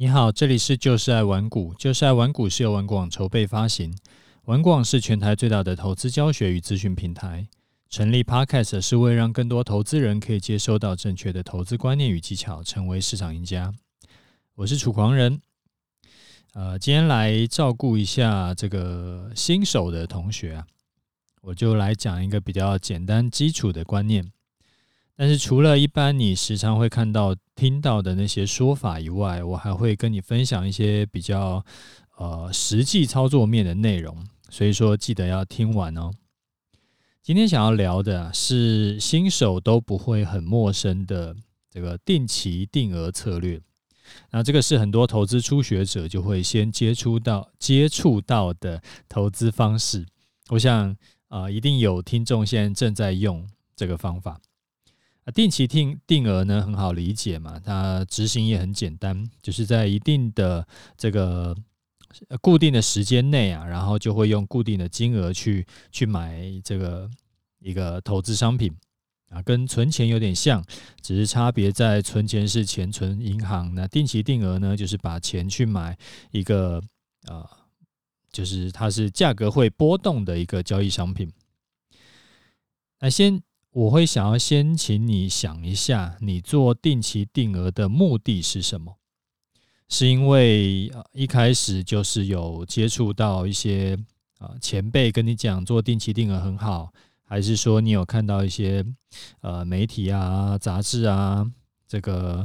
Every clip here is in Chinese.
你好，这里是就是爱玩股，就是爱玩股是由玩股网筹备发行，玩股网是全台最大的投资教学与资讯平台。成立 Podcast 是为让更多投资人可以接收到正确的投资观念与技巧，成为市场赢家。我是楚狂人，呃，今天来照顾一下这个新手的同学啊，我就来讲一个比较简单基础的观念。但是除了一般你时常会看到、听到的那些说法以外，我还会跟你分享一些比较呃实际操作面的内容，所以说记得要听完哦。今天想要聊的是新手都不会很陌生的这个定期定额策略，那这个是很多投资初学者就会先接触到、接触到的投资方式。我想啊、一定有听众现在正在用这个方法。定期定定额呢，很好理解嘛，它执行也很简单，就是在一定的这个固定的时间内啊，然后就会用固定的金额去去买这个一个投资商品啊，跟存钱有点像，只是差别在存钱是钱存银行，那定期定额呢，就是把钱去买一个啊，就是它是价格会波动的一个交易商品。那先。我会想要先请你想一下，你做定期定额的目的是什么？是因为一开始就是有接触到一些啊前辈跟你讲做定期定额很好，还是说你有看到一些呃媒体啊、杂志啊，这个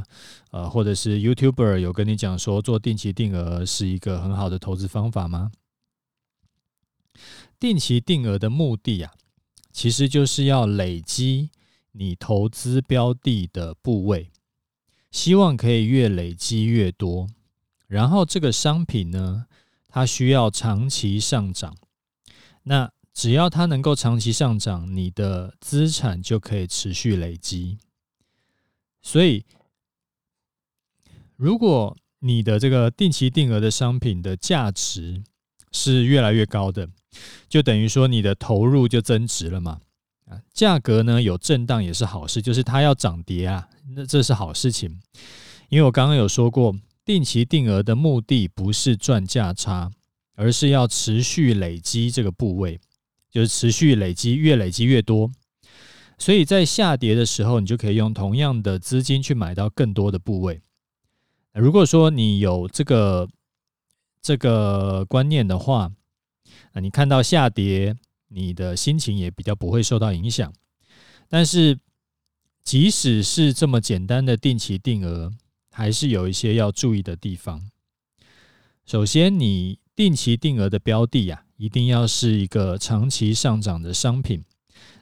呃或者是 YouTuber 有跟你讲说做定期定额是一个很好的投资方法吗？定期定额的目的啊？其实就是要累积你投资标的的部位，希望可以越累积越多。然后这个商品呢，它需要长期上涨。那只要它能够长期上涨，你的资产就可以持续累积。所以，如果你的这个定期定额的商品的价值是越来越高的。就等于说你的投入就增值了嘛，啊，价格呢有震荡也是好事，就是它要涨跌啊，那这是好事情。因为我刚刚有说过，定期定额的目的不是赚价差，而是要持续累积这个部位，就是持续累积，越累积越多。所以在下跌的时候，你就可以用同样的资金去买到更多的部位。如果说你有这个这个观念的话，那你看到下跌，你的心情也比较不会受到影响。但是，即使是这么简单的定期定额，还是有一些要注意的地方。首先，你定期定额的标的呀，一定要是一个长期上涨的商品。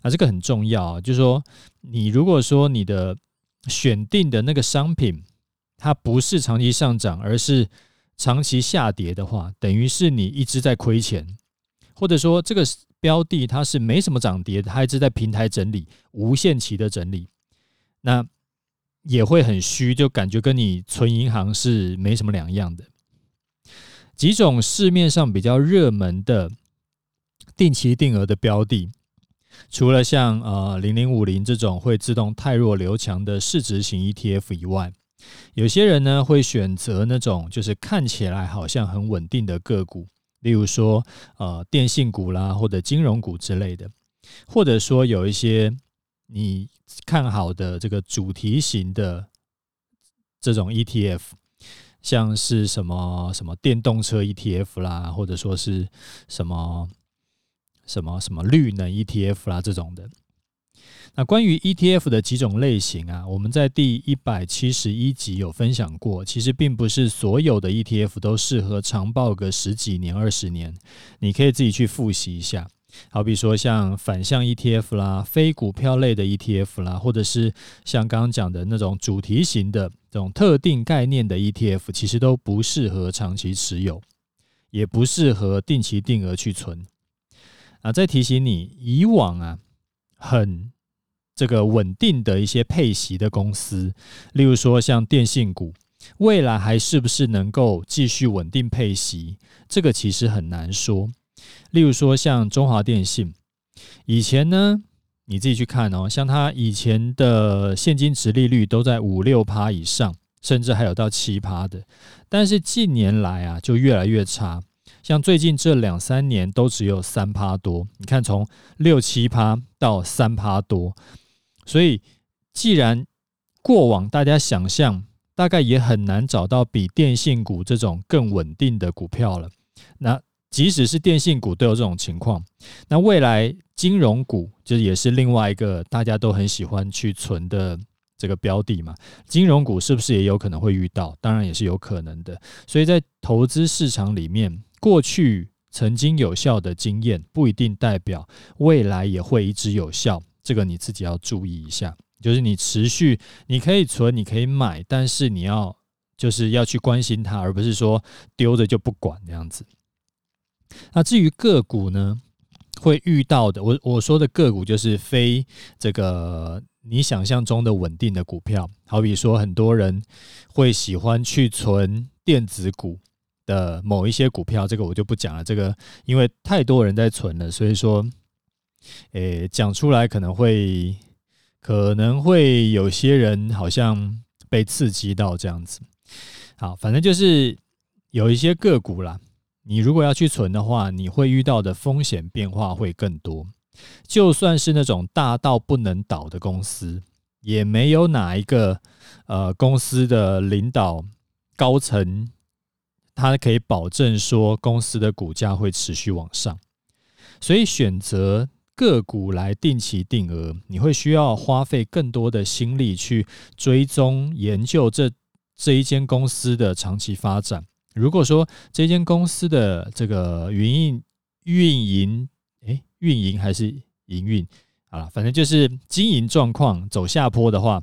啊，这个很重要啊，就是说，你如果说你的选定的那个商品，它不是长期上涨，而是长期下跌的话，等于是你一直在亏钱。或者说这个标的它是没什么涨跌，它一直在平台整理，无限期的整理，那也会很虚，就感觉跟你存银行是没什么两样的。几种市面上比较热门的定期定额的标的，除了像呃零零五零这种会自动汰弱留强的市值型 ETF 以外，有些人呢会选择那种就是看起来好像很稳定的个股。例如说，呃，电信股啦，或者金融股之类的，或者说有一些你看好的这个主题型的这种 ETF，像是什么什么电动车 ETF 啦，或者说是什么什么什么绿能 ETF 啦这种的。那关于 ETF 的几种类型啊，我们在第一百七十一集有分享过。其实并不是所有的 ETF 都适合长抱个十几年、二十年，你可以自己去复习一下。好比说像反向 ETF 啦、非股票类的 ETF 啦，或者是像刚刚讲的那种主题型的这种特定概念的 ETF，其实都不适合长期持有，也不适合定期定额去存。啊，再提醒你，以往啊，很。这个稳定的一些配息的公司，例如说像电信股，未来还是不是能够继续稳定配息？这个其实很难说。例如说像中华电信，以前呢，你自己去看哦，像它以前的现金殖利率都在五六趴以上，甚至还有到七趴的。但是近年来啊，就越来越差。像最近这两三年都只有三趴多，你看从六七趴到三趴多，所以既然过往大家想象大概也很难找到比电信股这种更稳定的股票了，那即使是电信股都有这种情况，那未来金融股就也是另外一个大家都很喜欢去存的这个标的嘛，金融股是不是也有可能会遇到？当然也是有可能的，所以在投资市场里面。过去曾经有效的经验不一定代表未来也会一直有效，这个你自己要注意一下。就是你持续你可以存，你可以买，但是你要就是要去关心它，而不是说丢着就不管这样子。那至于个股呢，会遇到的，我我说的个股就是非这个你想象中的稳定的股票，好比说很多人会喜欢去存电子股。的某一些股票，这个我就不讲了。这个因为太多人在存了，所以说，诶，讲出来可能会可能会有些人好像被刺激到这样子。好，反正就是有一些个股啦，你如果要去存的话，你会遇到的风险变化会更多。就算是那种大到不能倒的公司，也没有哪一个呃公司的领导高层。它可以保证说公司的股价会持续往上，所以选择个股来定期定额，你会需要花费更多的心力去追踪研究这这一间公司的长期发展。如果说这间公司的这个运营运营，诶，运营还是营运啊，反正就是经营状况走下坡的话，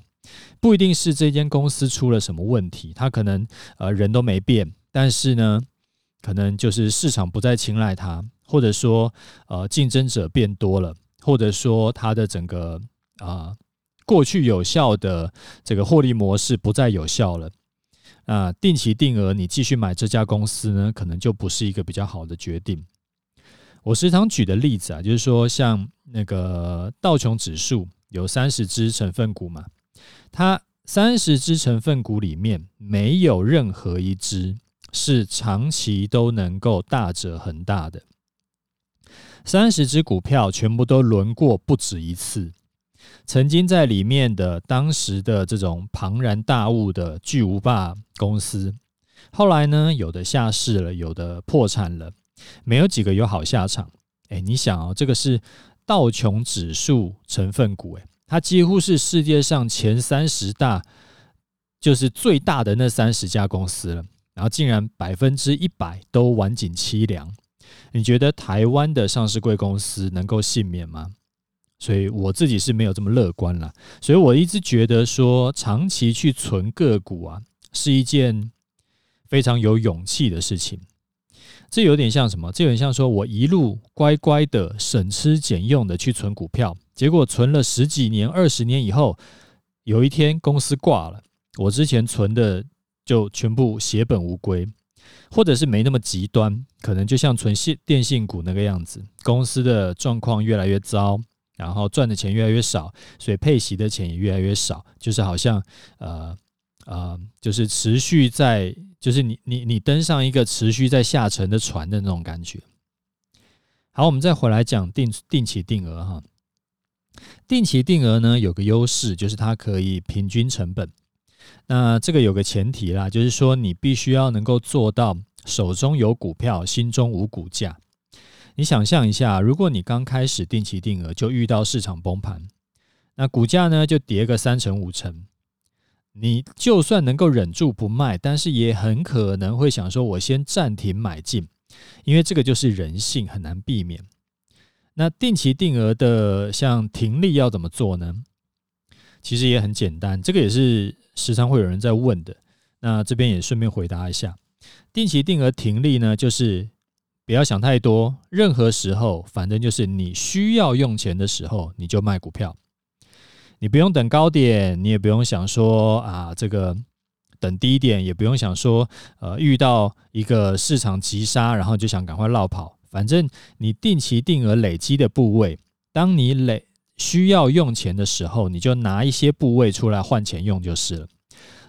不一定是这间公司出了什么问题，它可能呃人都没变。但是呢，可能就是市场不再青睐它，或者说呃竞争者变多了，或者说它的整个啊、过去有效的这个获利模式不再有效了。啊、定期定额你继续买这家公司呢，可能就不是一个比较好的决定。我时常举的例子啊，就是说像那个道琼指数有三十只成分股嘛，它三十只成分股里面没有任何一只。是长期都能够大者恒大的，三十只股票全部都轮过不止一次，曾经在里面的当时的这种庞然大物的巨无霸公司，后来呢，有的下市了，有的破产了，没有几个有好下场。哎，你想哦，这个是道琼指数成分股，哎，它几乎是世界上前三十大，就是最大的那三十家公司了。然后竟然百分之一百都晚景凄凉，你觉得台湾的上市贵公司能够幸免吗？所以我自己是没有这么乐观了。所以我一直觉得说，长期去存个股啊，是一件非常有勇气的事情。这有点像什么？这有点像说我一路乖乖的省吃俭用的去存股票，结果存了十几年、二十年以后，有一天公司挂了，我之前存的。就全部血本无归，或者是没那么极端，可能就像存信电信股那个样子，公司的状况越来越糟，然后赚的钱越来越少，所以配息的钱也越来越少，就是好像呃呃，就是持续在，就是你你你登上一个持续在下沉的船的那种感觉。好，我们再回来讲定定期定额哈，定期定额呢有个优势，就是它可以平均成本。那这个有个前提啦，就是说你必须要能够做到手中有股票，心中无股价。你想象一下，如果你刚开始定期定额就遇到市场崩盘，那股价呢就跌个三成五成，你就算能够忍住不卖，但是也很可能会想说，我先暂停买进，因为这个就是人性，很难避免。那定期定额的像停利要怎么做呢？其实也很简单，这个也是时常会有人在问的。那这边也顺便回答一下，定期定额停利呢，就是不要想太多，任何时候，反正就是你需要用钱的时候，你就卖股票。你不用等高点，你也不用想说啊，这个等低点，也不用想说，呃，遇到一个市场急杀，然后就想赶快落跑。反正你定期定额累积的部位，当你累。需要用钱的时候，你就拿一些部位出来换钱用就是了。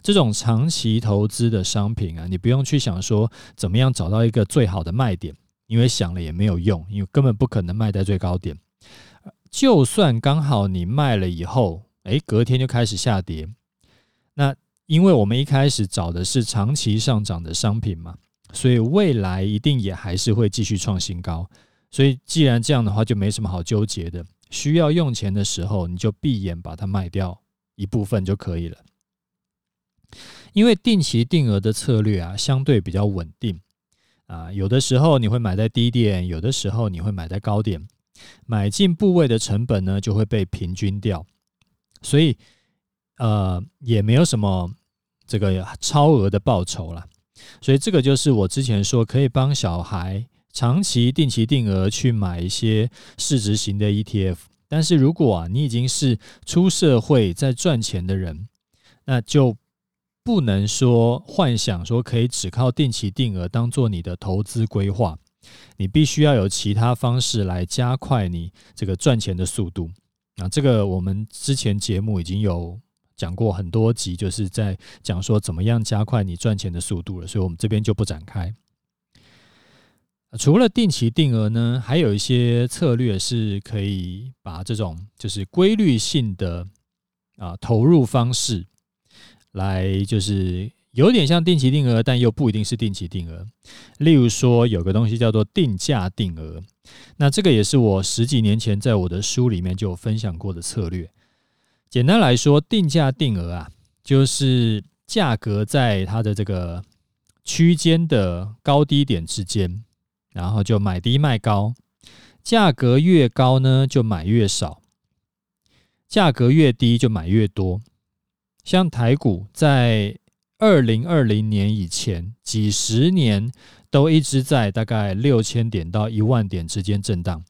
这种长期投资的商品啊，你不用去想说怎么样找到一个最好的卖点，因为想了也没有用，因为根本不可能卖在最高点。就算刚好你卖了以后，诶，隔天就开始下跌，那因为我们一开始找的是长期上涨的商品嘛，所以未来一定也还是会继续创新高。所以既然这样的话，就没什么好纠结的。需要用钱的时候，你就闭眼把它卖掉一部分就可以了。因为定期定额的策略啊，相对比较稳定啊，有的时候你会买在低点，有的时候你会买在高点。买进部位的成本呢，就会被平均掉，所以呃也没有什么这个超额的报酬啦。所以这个就是我之前说可以帮小孩长期定期定额去买一些市值型的 ETF。但是如果啊你已经是出社会在赚钱的人，那就不能说幻想说可以只靠定期定额当做你的投资规划。你必须要有其他方式来加快你这个赚钱的速度。那这个我们之前节目已经有讲过很多集，就是在讲说怎么样加快你赚钱的速度了，所以我们这边就不展开。除了定期定额呢，还有一些策略是可以把这种就是规律性的啊投入方式来就是。有点像定期定额，但又不一定是定期定额。例如说，有个东西叫做定价定额，那这个也是我十几年前在我的书里面就分享过的策略。简单来说，定价定额啊，就是价格在它的这个区间的高低点之间，然后就买低卖高，价格越高呢，就买越少；价格越低就买越多。像台股在二零二零年以前，几十年都一直在大概六千点到一万点之间震荡，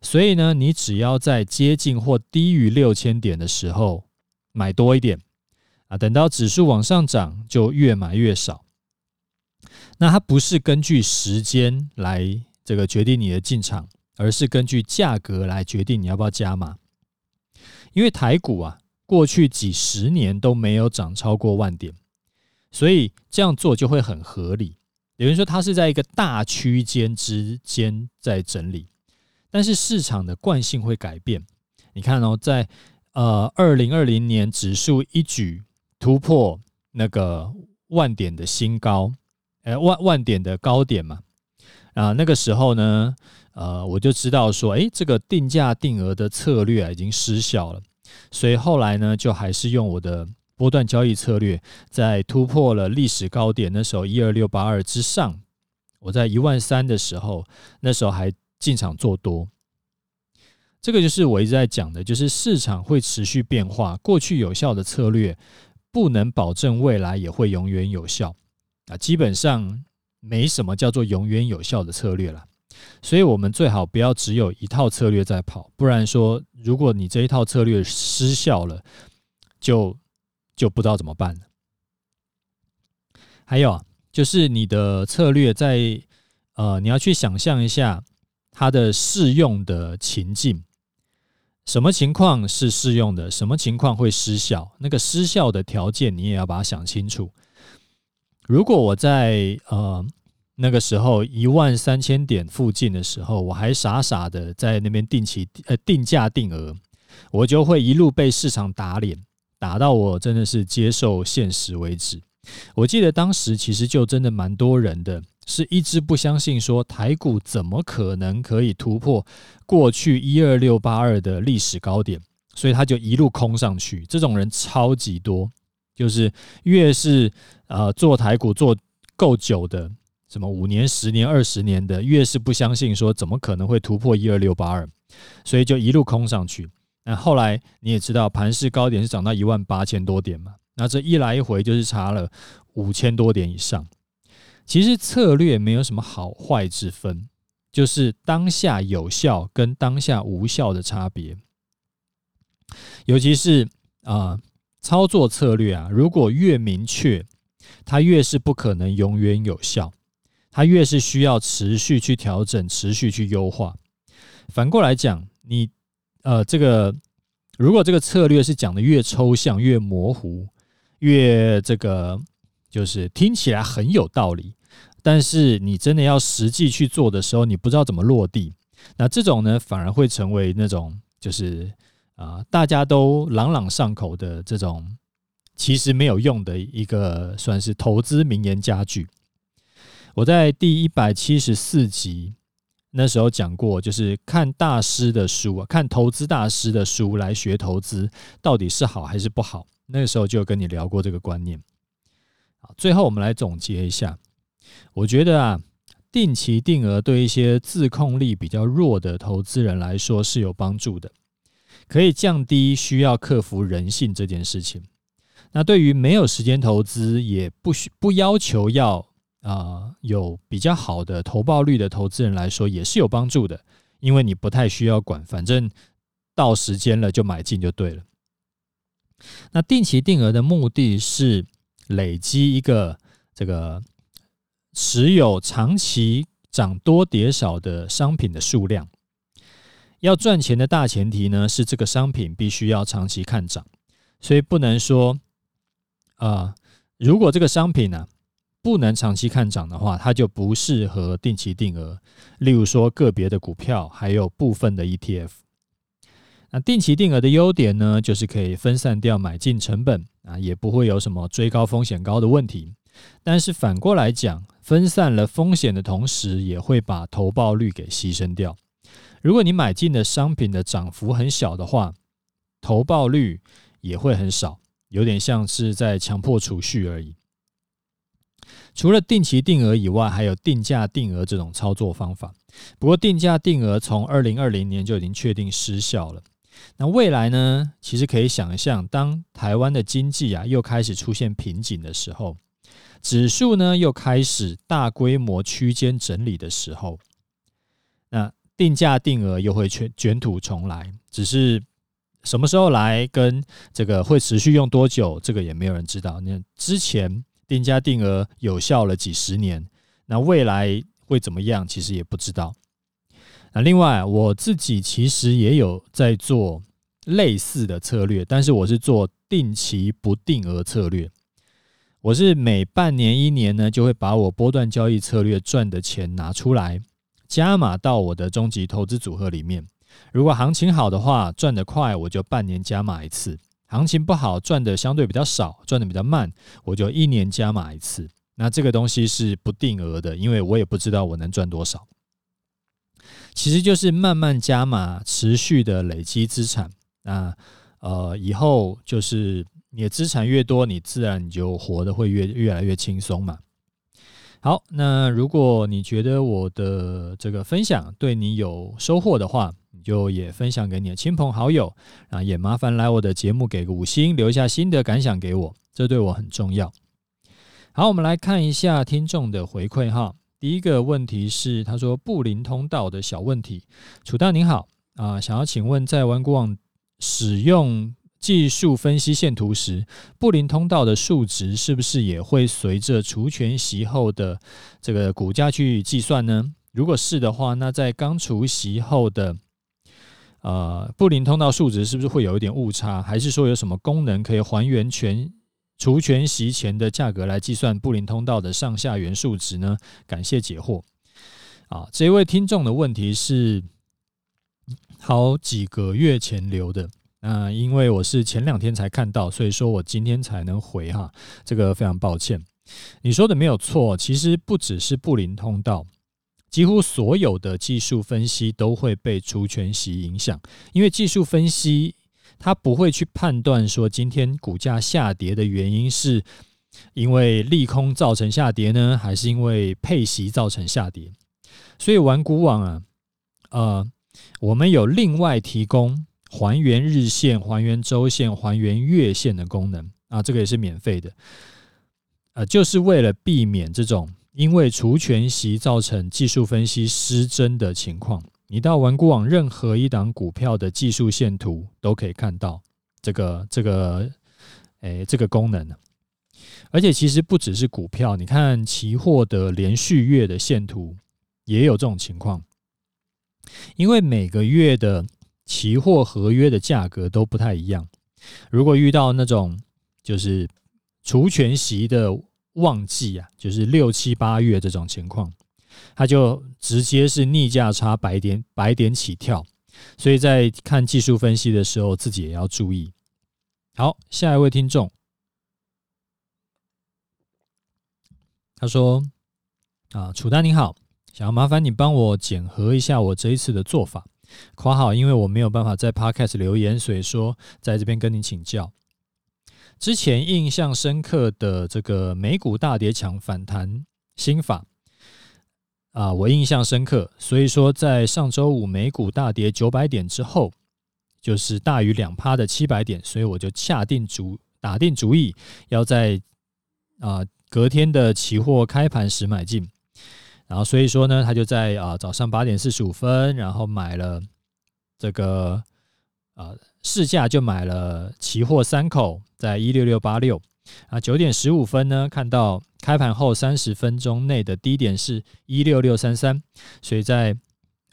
所以呢，你只要在接近或低于六千点的时候买多一点啊，等到指数往上涨就越买越少。那它不是根据时间来这个决定你的进场，而是根据价格来决定你要不要加码。因为台股啊，过去几十年都没有涨超过万点。所以这样做就会很合理。有人说它是在一个大区间之间在整理，但是市场的惯性会改变。你看哦，在呃二零二零年指数一举突破那个万点的新高，呃万万点的高点嘛，啊那个时候呢，呃我就知道说，诶这个定价定额的策略已经失效了。所以后来呢，就还是用我的。波段交易策略在突破了历史高点，那时候一二六八二之上，我在一万三的时候，那时候还进场做多。这个就是我一直在讲的，就是市场会持续变化，过去有效的策略不能保证未来也会永远有效啊。基本上没什么叫做永远有效的策略了，所以我们最好不要只有一套策略在跑，不然说如果你这一套策略失效了，就。就不知道怎么办了。还有啊，就是你的策略在呃，你要去想象一下它的适用的情境，什么情况是适用的，什么情况会失效，那个失效的条件你也要把它想清楚。如果我在呃那个时候一万三千点附近的时候，我还傻傻的在那边定期呃定价定额，我就会一路被市场打脸。打到我真的是接受现实为止。我记得当时其实就真的蛮多人的，是一直不相信说台股怎么可能可以突破过去一二六八二的历史高点，所以他就一路空上去。这种人超级多，就是越是呃做台股做够久的，什么五年、十年、二十年的，越是不相信说怎么可能会突破一二六八二，所以就一路空上去。那后来你也知道，盘势高点是涨到一万八千多点嘛？那这一来一回就是差了五千多点以上。其实策略没有什么好坏之分，就是当下有效跟当下无效的差别。尤其是啊、操作策略啊，如果越明确，它越是不可能永远有效，它越是需要持续去调整、持续去优化。反过来讲，你。呃，这个如果这个策略是讲的越抽象、越模糊、越这个就是听起来很有道理，但是你真的要实际去做的时候，你不知道怎么落地。那这种呢，反而会成为那种就是啊、大家都朗朗上口的这种，其实没有用的一个算是投资名言佳句。我在第一百七十四集那时候讲过，就是看大师的书啊，看投资大师的书来学投资，到底是好还是不好？那个时候就跟你聊过这个观念。好，最后我们来总结一下，我觉得啊。定期定额对一些自控力比较弱的投资人来说是有帮助的，可以降低需要克服人性这件事情。那对于没有时间投资，也不需不要求要啊、有比较好的投报率的投资人来说，也是有帮助的，因为你不太需要管，反正到时间了就买进就对了。那定期定额的目的是累积一个这个。持有长期涨多跌少的商品的数量，要赚钱的大前提呢，是这个商品必须要长期看涨，所以不能说，呃，如果这个商品呢、不能长期看涨的话，它就不适合定期定额。例如说个别的股票，还有部分的 ETF。那定期定额的优点呢，就是可以分散掉买进成本啊，也不会有什么追高风险高的问题。但是反过来讲，分散了风险的同时，也会把投报率给牺牲掉。如果你买进的商品的涨幅很小的话，投报率也会很少，有点像是在强迫储蓄而已。除了定期定额以外，还有定价定额这种操作方法。不过定价定额从二零二零年就已经确定失效了。那未来呢？其实可以想象，当台湾的经济啊又开始出现瓶颈的时候。指数呢又开始大规模区间整理的时候，那定价定额又会卷卷土重来。只是什么时候来，跟这个会持续用多久，这个也没有人知道。那之前定价定额有效了几十年，那未来会怎么样，其实也不知道。那另外我自己其实也有在做类似的策略，但是我是做定期不定额策略。我是每半年一年呢，就会把我波段交易策略赚的钱拿出来，加码到我的终极投资组合里面。如果行情好的话，赚得快，我就半年加码一次；行情不好，赚的相对比较少，赚的比较慢，我就一年加码一次。那这个东西是不定额的，因为我也不知道我能赚多少。其实就是慢慢加码，持续的累积资产。那呃，以后就是。你的资产越多，你自然你就活得会越越来越轻松嘛。好，那如果你觉得我的这个分享对你有收获的话，就也分享给你的亲朋好友啊，也麻烦来我的节目给个五星，留下心得感想给我，这对我很重要。好，我们来看一下听众的回馈哈。第一个问题是，他说布林通道的小问题，楚大您好啊，想要请问在玩股网使用。技术分析线图时，布林通道的数值是不是也会随着除权息后的这个股价去计算呢？如果是的话，那在刚除息后的呃布林通道数值是不是会有一点误差？还是说有什么功能可以还原全除权息前的价格来计算布林通道的上下缘数值呢？感谢解惑。啊，这位听众的问题是好几个月前留的。那因为我是前两天才看到，所以说我今天才能回哈，这个非常抱歉。你说的没有错，其实不只是布林通道，几乎所有的技术分析都会被除权息影响，因为技术分析它不会去判断说今天股价下跌的原因是因为利空造成下跌呢，还是因为配息造成下跌。所以玩股网啊，呃，我们有另外提供。还原日线、还原周线、还原月线的功能啊，这个也是免费的，呃，就是为了避免这种因为除权息造成技术分析失真的情况。你到玩股网任何一档股票的技术线图都可以看到这个这个，诶，这个功能。而且其实不只是股票，你看期货的连续月的线图也有这种情况，因为每个月的。期货合约的价格都不太一样。如果遇到那种就是除权息的旺季啊，就是六七八月这种情况，它就直接是逆价差百点百点起跳，所以在看技术分析的时候，自己也要注意。好，下一位听众，他说：“啊，楚丹你好，想要麻烦你帮我检核一下我这一次的做法。”括号，因为我没有办法在 Podcast 留言，所以说在这边跟你请教。之前印象深刻的这个美股大跌抢反弹心法啊，我印象深刻，所以说在上周五美股大跌九百点之后，就是大于两趴的七百点，所以我就下定主打定主意，要在啊隔天的期货开盘时买进。然后所以说呢，他就在啊早上八点四十五分，然后买了这个啊市价就买了期货三口，在一六六八六啊九点十五分呢，看到开盘后三十分钟内的低点是一六六三三，所以在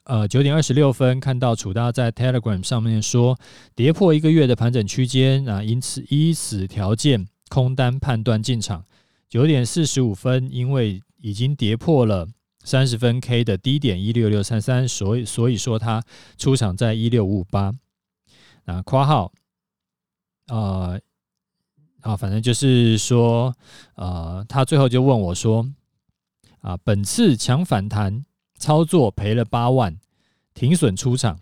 呃九点二十六分看到楚大在 Telegram 上面说跌破一个月的盘整区间啊，因此依此条件空单判断进场。九点四十五分，因为已经跌破了。三十分 K 的低点一六六三三，所以所以说它出场在一六五五八。啊，括号，呃，啊，反正就是说，呃，他最后就问我说，啊，本次强反弹操作赔了八万，停损出场，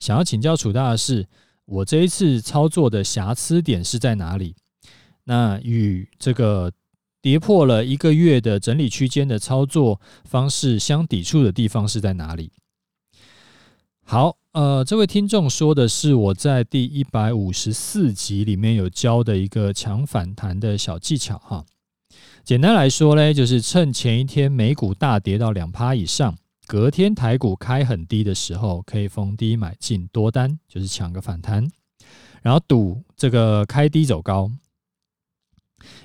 想要请教楚大的是，我这一次操作的瑕疵点是在哪里？那与这个。跌破了一个月的整理区间的操作方式相抵触的地方是在哪里？好，呃，这位听众说的是我在第一百五十四集里面有教的一个抢反弹的小技巧哈。简单来说呢，就是趁前一天美股大跌到两趴以上，隔天台股开很低的时候，可以逢低买进多单，就是抢个反弹，然后赌这个开低走高。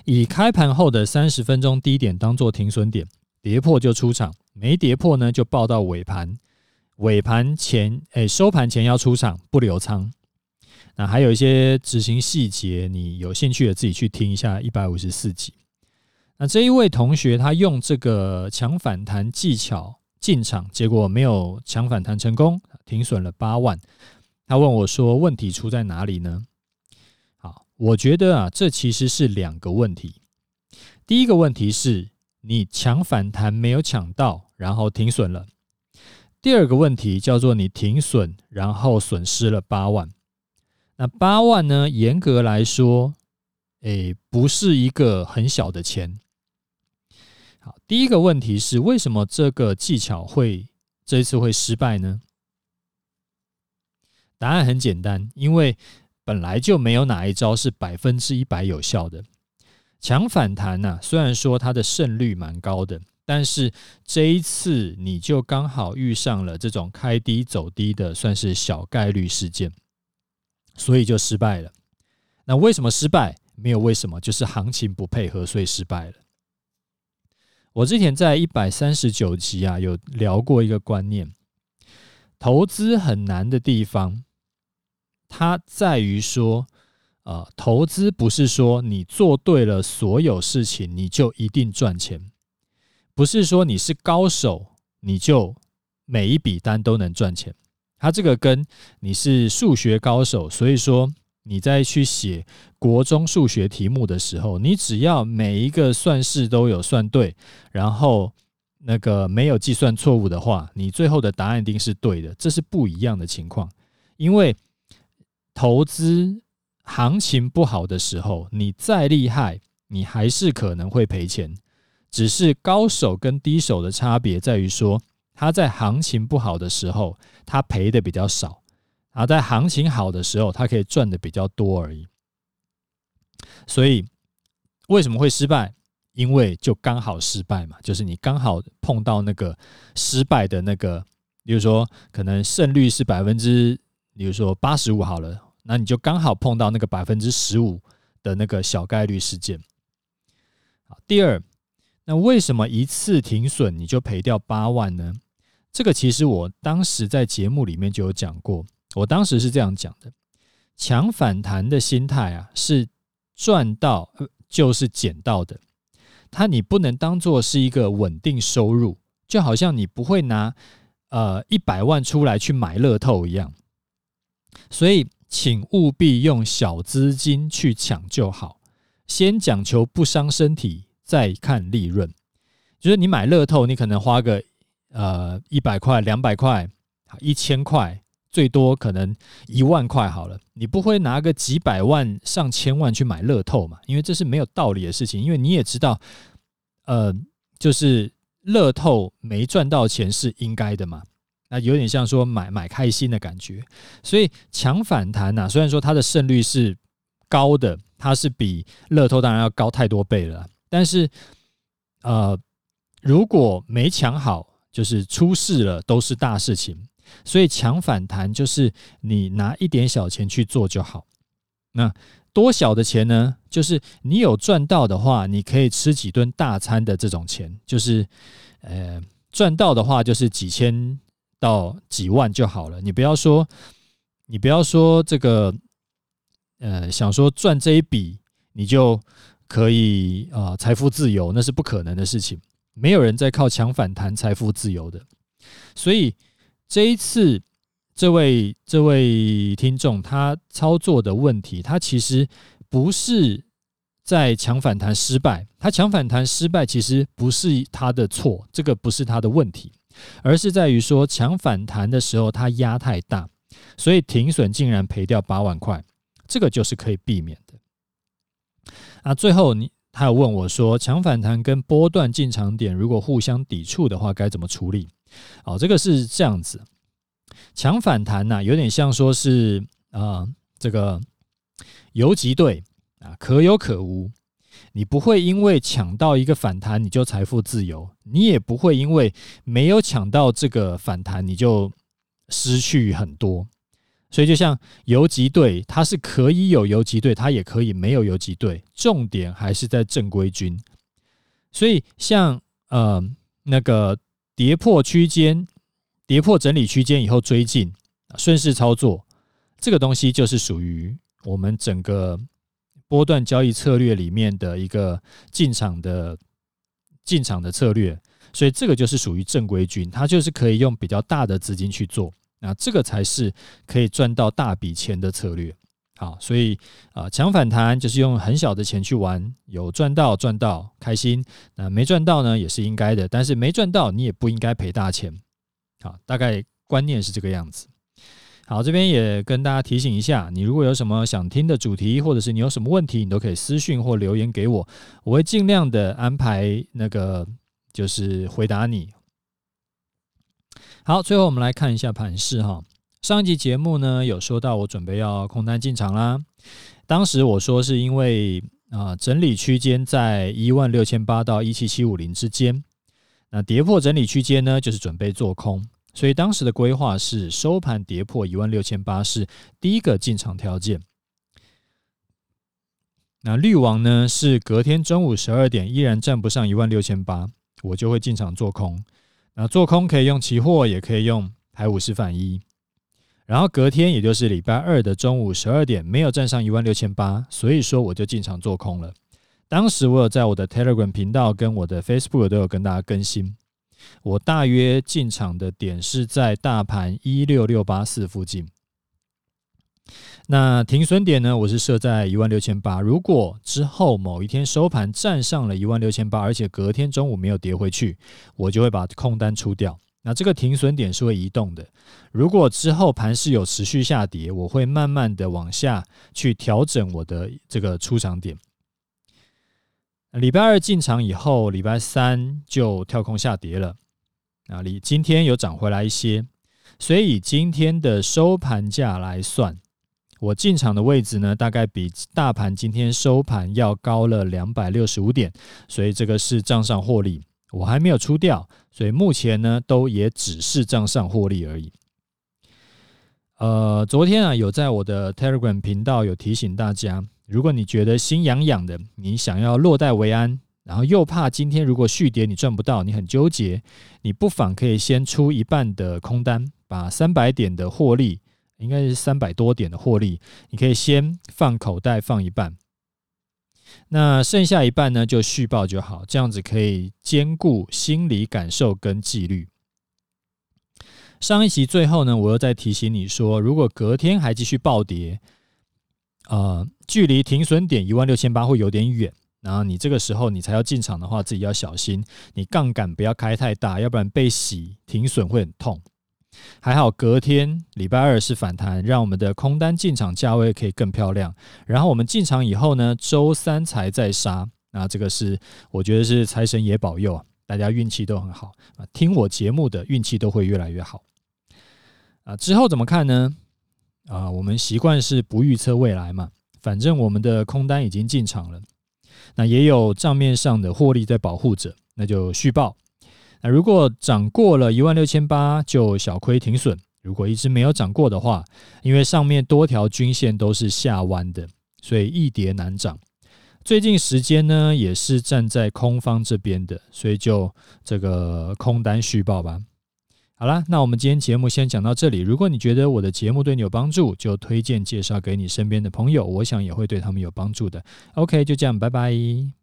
以开盘后的三十分钟低点当做停损点，跌破就出场，没跌破呢就报到尾盘，尾盘前诶收盘前要出场，不留仓。那还有一些执行细节，你有兴趣的自己去听一下一百五十四集。那这一位同学他用这个抢反弹技巧进场，结果没有抢反弹成功，停损了八万。他问我说：“问题出在哪里呢？”好我觉得啊，这其实是两个问题。第一个问题是你抢反弹没有抢到，然后停损了；第二个问题叫做你停损，然后损失了八万。那八万呢？严格来说，诶，不是一个很小的钱。好，第一个问题是为什么这个技巧会这一次会失败呢？答案很简单，因为。本来就没有哪一招是百分之一百有效的。抢反弹呐，虽然说它的胜率蛮高的，但是这一次你就刚好遇上了这种开低走低的，算是小概率事件，所以就失败了。那为什么失败？没有为什么，就是行情不配合，所以失败了。我之前在一百三十九集啊，有聊过一个观念，投资很难的地方。它在于说，呃，投资不是说你做对了所有事情你就一定赚钱，不是说你是高手你就每一笔单都能赚钱。它这个跟你是数学高手，所以说你在去写国中数学题目的时候，你只要每一个算式都有算对，然后那个没有计算错误的话，你最后的答案一定是对的。这是不一样的情况，因为。投资行情不好的时候，你再厉害，你还是可能会赔钱。只是高手跟低手的差别在于说，他在行情不好的时候，他赔的比较少；而在行情好的时候，他可以赚的比较多而已。所以为什么会失败？因为就刚好失败嘛，就是你刚好碰到那个失败的那个，比如说可能胜率是百分之，比如说八十五好了。那你就刚好碰到那个百分之十五的那个小概率事件。好，第二，那为什么一次停损你就赔掉八万呢？这个其实我当时在节目里面就有讲过，我当时是这样讲的：抢反弹的心态啊，是赚到就是捡到的，它你不能当做是一个稳定收入，就好像你不会拿呃一百万出来去买乐透一样。所以，请务必用小资金去抢就好，先讲求不伤身体，再看利润。就是你买乐透，你可能花个呃一百块、两百块、一千块。最多可能一万块好了，你不会拿个几百万、上千万去买乐透嘛？因为这是没有道理的事情。因为你也知道，呃，就是乐透没赚到钱是应该的嘛。那有点像说买买开心的感觉。所以抢反弹呐，虽然说它的胜率是高的，它是比乐透当然要高太多倍了，但是呃，如果没抢好，就是出事了，都是大事情。所以抢反弹就是你拿一点小钱去做就好。那多小的钱呢？就是你有赚到的话，你可以吃几顿大餐的这种钱。就是呃，赚到的话就是几千到几万就好了。你不要说，你不要说这个，呃，想说赚这一笔你就可以啊，财富自由，那是不可能的事情。没有人在靠强反弹财富自由的。所以。这一次，这位这位听众他操作的问题，他其实不是在强反弹失败，他强反弹失败其实不是他的错，这个不是他的问题，而是在于说强反弹的时候他压太大，所以停损竟然赔掉八万块，这个就是可以避免那。最后你他有问我说，抢反弹跟波段进场点如果互相抵触的话，该怎么处理？哦，这个是这样子，抢反弹呐，有点像说是啊，这个游击队啊，可有可无。你不会因为抢到一个反弹你就财富自由，你也不会因为没有抢到这个反弹你就失去很多。所以就像游击队，它是可以有游击队，它也可以没有游击队，重点还是在正规军。所以像呃那个。跌破区间，跌破整理区间以后追进，顺势操作，这个东西就是属于我们整个波段交易策略里面的一个进场的进场的策略，所以这个就是属于正规军，它就是可以用比较大的资金去做，那这个才是可以赚到大笔钱的策略。好，所以啊，抢反弹就是用很小的钱去玩，有赚到赚到开心，那没赚到呢也是应该的，但是没赚到你也不应该赔大钱。好，大概观念是这个样子。好，这边也跟大家提醒一下，你如果有什么想听的主题，或者是你有什么问题，你都可以私讯或留言给我，我会尽量的安排那个就是回答你。好，最后我们来看一下盘势哈。上一集节目呢，有说到我准备要空单进场啦。当时我说是因为啊，整理区间在一万六千八到一七七五零之间，那跌破整理区间呢，就是准备做空。所以当时的规划是收盘跌破一万六千八是第一个进场条件。那绿王呢是隔天中午十二点依然站不上一万六千八，我就会进场做空。那做空可以用期货，也可以用台五十反一。然后隔天，也就是礼拜二的中午十二点，没有站上一万六千八，所以说我就进场做空了。当时我有在我的 Telegram 频道跟我的 Facebook 都有跟大家更新，我大约进场的点是在大盘一六六八四附近。那停损点呢，我是设在一万六千八。如果之后某一天收盘站上了一万六千八，而且隔天中午没有跌回去，我就会把空单出掉。那这个停损点是会移动的。如果之后盘势有持续下跌，我会慢慢的往下去调整我的这个出场点。礼拜二进场以后，礼拜三就跳空下跌了。啊里今天有涨回来一些，所以今天的收盘价来算，我进场的位置呢，大概比大盘今天收盘要高了两百六十五点，所以这个是账上获利。我还没有出掉，所以目前呢，都也只是账上获利而已。呃，昨天啊，有在我的 Telegram 频道有提醒大家，如果你觉得心痒痒的，你想要落袋为安，然后又怕今天如果续跌你赚不到，你很纠结，你不妨可以先出一半的空单，把三百点的获利，应该是三百多点的获利，你可以先放口袋放一半。那剩下一半呢，就续报就好，这样子可以兼顾心理感受跟纪律。上一期最后呢，我又再提醒你说，如果隔天还继续暴跌，呃，距离停损点一万六千八会有点远。然后你这个时候你才要进场的话，自己要小心，你杠杆不要开太大，要不然被洗停损会很痛。还好隔天礼拜二是反弹，让我们的空单进场价位可以更漂亮。然后我们进场以后呢，周三才再杀，那这个是我觉得是财神爷保佑啊，大家运气都很好啊。听我节目的运气都会越来越好啊。之后怎么看呢？啊，我们习惯是不预测未来嘛，反正我们的空单已经进场了。那也有账面上的获利在保护着，那就续报。那如果涨过了一万六千八，就小亏停损。如果一直没有涨过的话，因为上面多条均线都是下弯的，所以易跌难涨。最近时间呢，也是站在空方这边的，所以就这个空单续报吧。好啦，那我们今天节目先讲到这里。如果你觉得我的节目对你有帮助，就推荐介绍给你身边的朋友，我想也会对他们有帮助的。OK，就这样，拜拜。